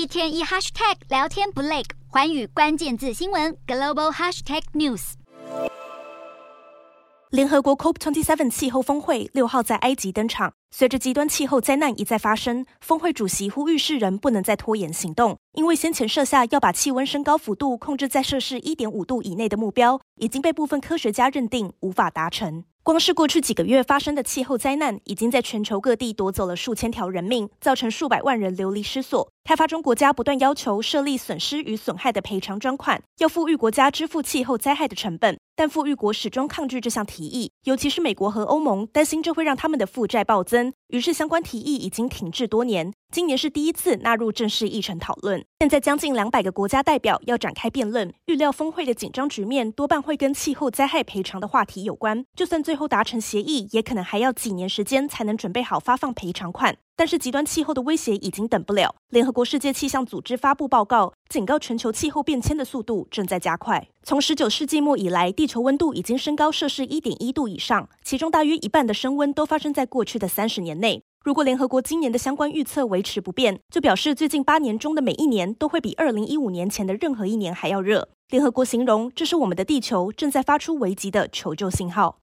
一天一 hashtag 聊天不累，环宇关键字新闻 global hashtag news。联合国 COP27 气候峰会六号在埃及登场。随着极端气候灾难一再发生，峰会主席呼吁世人不能再拖延行动，因为先前设下要把气温升高幅度控制在摄氏一点五度以内的目标，已经被部分科学家认定无法达成。光是过去几个月发生的气候灾难，已经在全球各地夺走了数千条人命，造成数百万人流离失所。开发中国家不断要求设立损失与损害的赔偿专款，要富裕国家支付气候灾害的成本，但富裕国始终抗拒这项提议，尤其是美国和欧盟，担心这会让他们的负债暴增。于是相关提议已经停滞多年，今年是第一次纳入正式议程讨论。现在将近两百个国家代表要展开辩论，预料峰会的紧张局面多半会跟气候灾害赔偿的话题有关。就算最后达成协议，也可能还要几年时间才能准备好发放赔偿款。但是极端气候的威胁已经等不了。联合国世界气象组织发布报告，警告全球气候变迁的速度正在加快。从十九世纪末以来，地球温度已经升高摄氏一点一度以上，其中大约一半的升温都发生在过去的三十年内。如果联合国今年的相关预测维持不变，就表示最近八年中的每一年都会比二零一五年前的任何一年还要热。联合国形容这是我们的地球正在发出危急的求救信号。